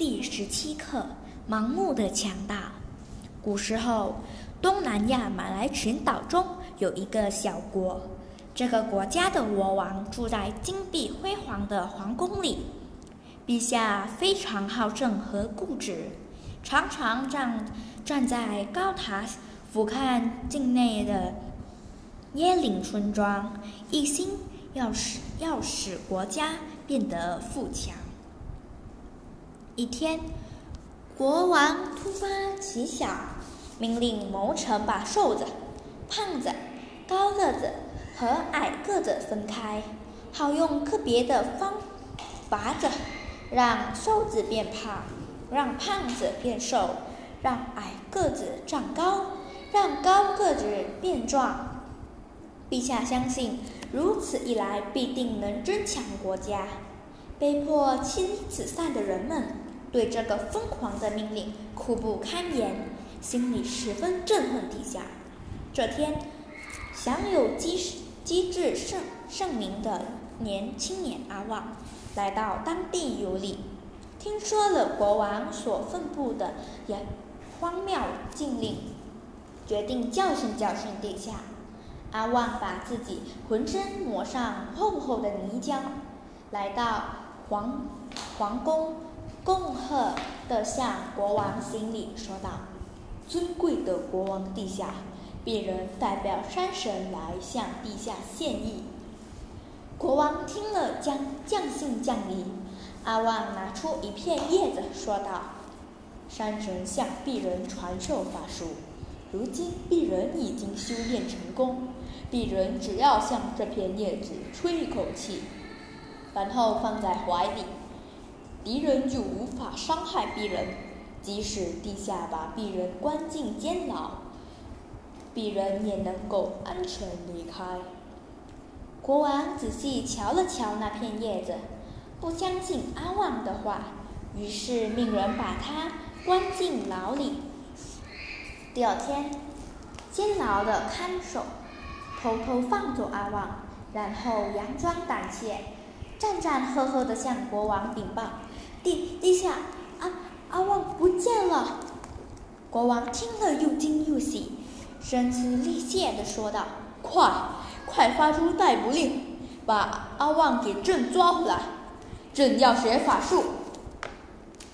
第十七课：盲目的强大。古时候，东南亚马来群岛中有一个小国，这个国家的国王住在金碧辉煌的皇宫里。陛下非常好胜和固执，常常站站在高塔俯瞰境内的椰林村庄，一心要使要使国家变得富强。一天，国王突发奇想，命令谋臣把瘦子、胖子、高个子和矮个子分开，好用个别的方法子让瘦子变胖，让胖子变瘦，让矮个子长高，让高个子变壮。陛下相信，如此一来必定能增强国家。被迫妻离子散的人们。对这个疯狂的命令苦不堪言，心里十分憎恨陛下。这天，享有机机智盛盛名的年青年阿旺来到当地游历，听说了国王所颁布的荒谬禁令，决定教训教训殿下。阿旺把自己浑身抹上厚厚的泥浆，来到皇皇宫。恭贺地向国王行礼，说道：“尊贵的国王陛下，鄙人代表山神来向陛下献艺。”国王听了，将将信将疑。阿旺拿出一片叶子，说道：“山神向鄙人传授法术，如今鄙人已经修炼成功，鄙人只要向这片叶子吹一口气，然后放在怀里。”敌人就无法伤害鄙人，即使陛下把鄙人关进监牢，鄙人也能够安全离开。国王仔细瞧了瞧那片叶子，不相信阿旺的话，于是命人把他关进牢里。第二天，监牢的看守偷偷放走阿旺，然后佯装胆怯，战战兢兢地向国王禀报。地地下，阿阿旺不见了。国王听了又惊又喜，声嘶力竭地说道：“快，快发出逮捕令，把阿旺给朕抓回来！朕要学法术。”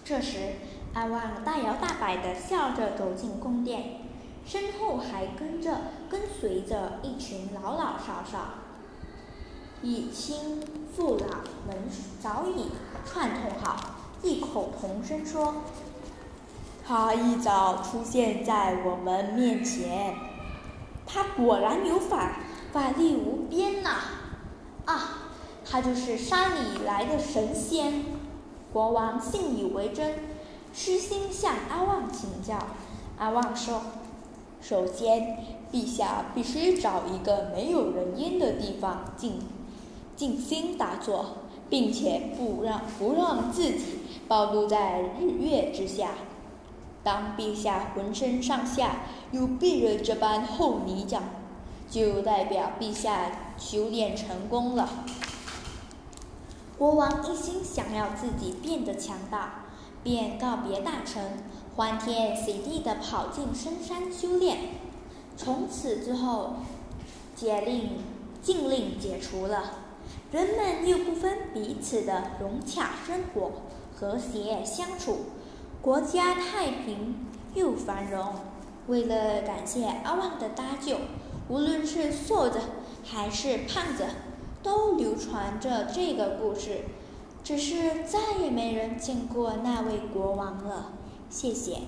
这时，阿旺大摇大摆地笑着走进宫殿，身后还跟着跟随着一群老老少少。以亲父老们早已串通好。异口同声说：“他一早出现在我们面前，他果然有法法力无边呐！啊，他就是山里来的神仙。”国王信以为真，虚心向阿旺请教。阿旺说：“首先，陛下必须找一个没有人烟的地方静静心打坐。”并且不让不让自己暴露在日月之下。当陛下浑身上下有鄙人这般厚泥浆，就代表陛下修炼成功了。国王一心想要自己变得强大，便告别大臣，欢天喜地地跑进深山修炼。从此之后，解令禁令解除了。人们又不分彼此的融洽生活，和谐相处，国家太平又繁荣。为了感谢阿旺的搭救，无论是瘦子还是胖子，都流传着这个故事。只是再也没人见过那位国王了。谢谢。